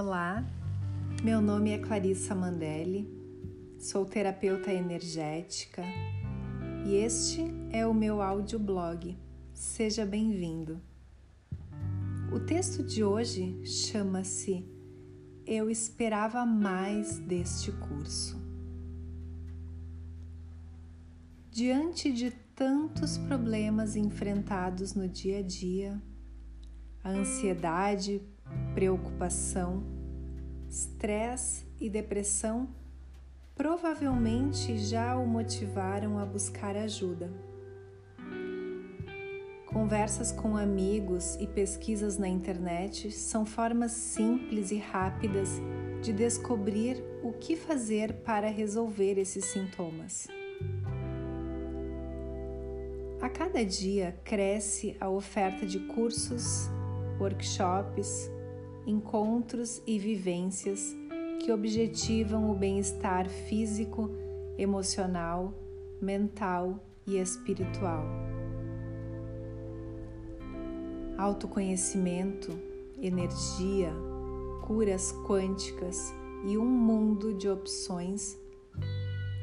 Olá, meu nome é Clarissa Mandelli, sou terapeuta energética e este é o meu audioblog. Seja bem-vindo. O texto de hoje chama-se Eu Esperava Mais deste curso. Diante de tantos problemas enfrentados no dia a dia, a ansiedade preocupação, estresse e depressão provavelmente já o motivaram a buscar ajuda. Conversas com amigos e pesquisas na internet são formas simples e rápidas de descobrir o que fazer para resolver esses sintomas. A cada dia cresce a oferta de cursos, workshops, encontros e vivências que objetivam o bem-estar físico, emocional, mental e espiritual. Autoconhecimento, energia, curas quânticas e um mundo de opções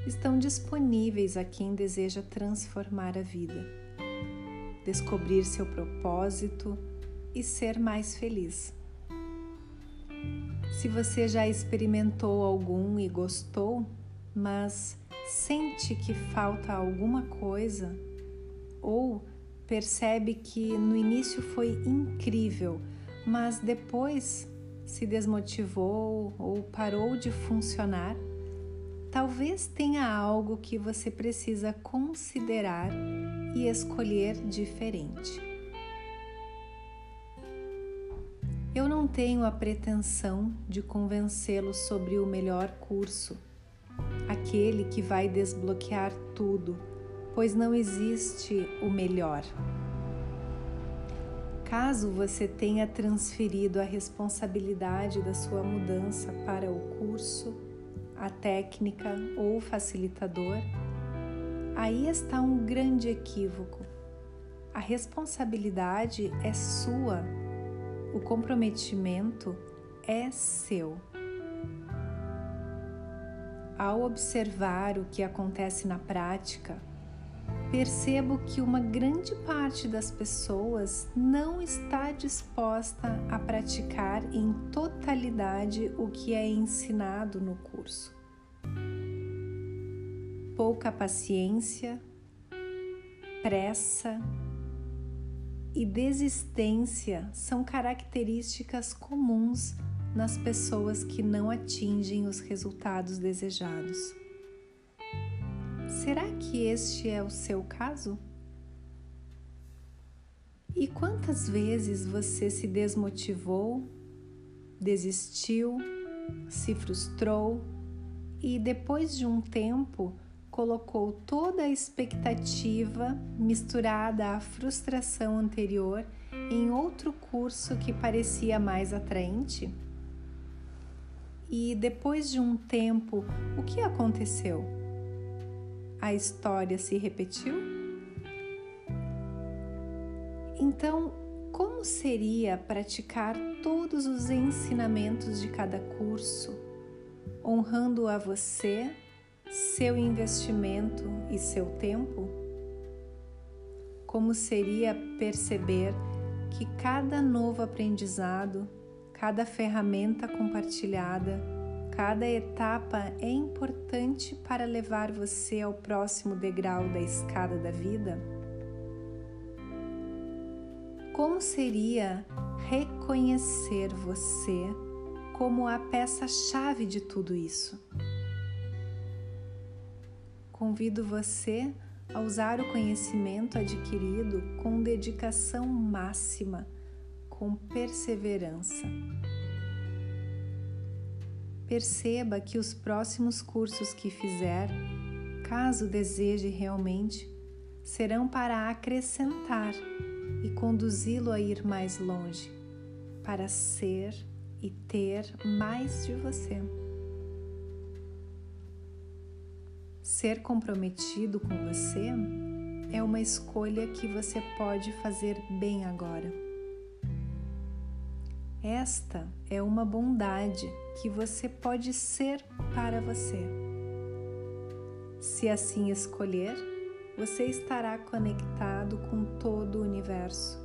estão disponíveis a quem deseja transformar a vida, descobrir seu propósito e ser mais feliz. Se você já experimentou algum e gostou, mas sente que falta alguma coisa, ou percebe que no início foi incrível, mas depois se desmotivou ou parou de funcionar, talvez tenha algo que você precisa considerar e escolher diferente. Tenho a pretensão de convencê-lo sobre o melhor curso, aquele que vai desbloquear tudo, pois não existe o melhor. Caso você tenha transferido a responsabilidade da sua mudança para o curso, a técnica ou o facilitador, aí está um grande equívoco. A responsabilidade é sua o comprometimento é seu. Ao observar o que acontece na prática, percebo que uma grande parte das pessoas não está disposta a praticar em totalidade o que é ensinado no curso. Pouca paciência, pressa, e desistência são características comuns nas pessoas que não atingem os resultados desejados. Será que este é o seu caso? E quantas vezes você se desmotivou, desistiu, se frustrou e depois de um tempo colocou toda a expectativa misturada à frustração anterior em outro curso que parecia mais atraente? E depois de um tempo, o que aconteceu? A história se repetiu? Então, como seria praticar todos os ensinamentos de cada curso, honrando a você seu investimento e seu tempo? Como seria perceber que cada novo aprendizado, cada ferramenta compartilhada, cada etapa é importante para levar você ao próximo degrau da escada da vida? Como seria reconhecer você como a peça-chave de tudo isso? Convido você a usar o conhecimento adquirido com dedicação máxima, com perseverança. Perceba que os próximos cursos que fizer, caso deseje realmente, serão para acrescentar e conduzi-lo a ir mais longe, para ser e ter mais de você. Ser comprometido com você é uma escolha que você pode fazer bem agora. Esta é uma bondade que você pode ser para você. Se assim escolher, você estará conectado com todo o universo,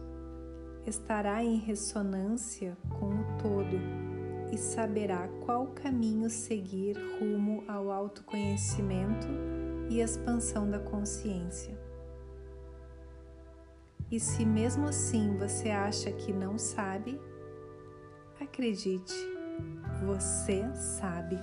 estará em ressonância com e saberá qual caminho seguir rumo ao autoconhecimento e expansão da consciência. E se mesmo assim você acha que não sabe, Acredite, você sabe.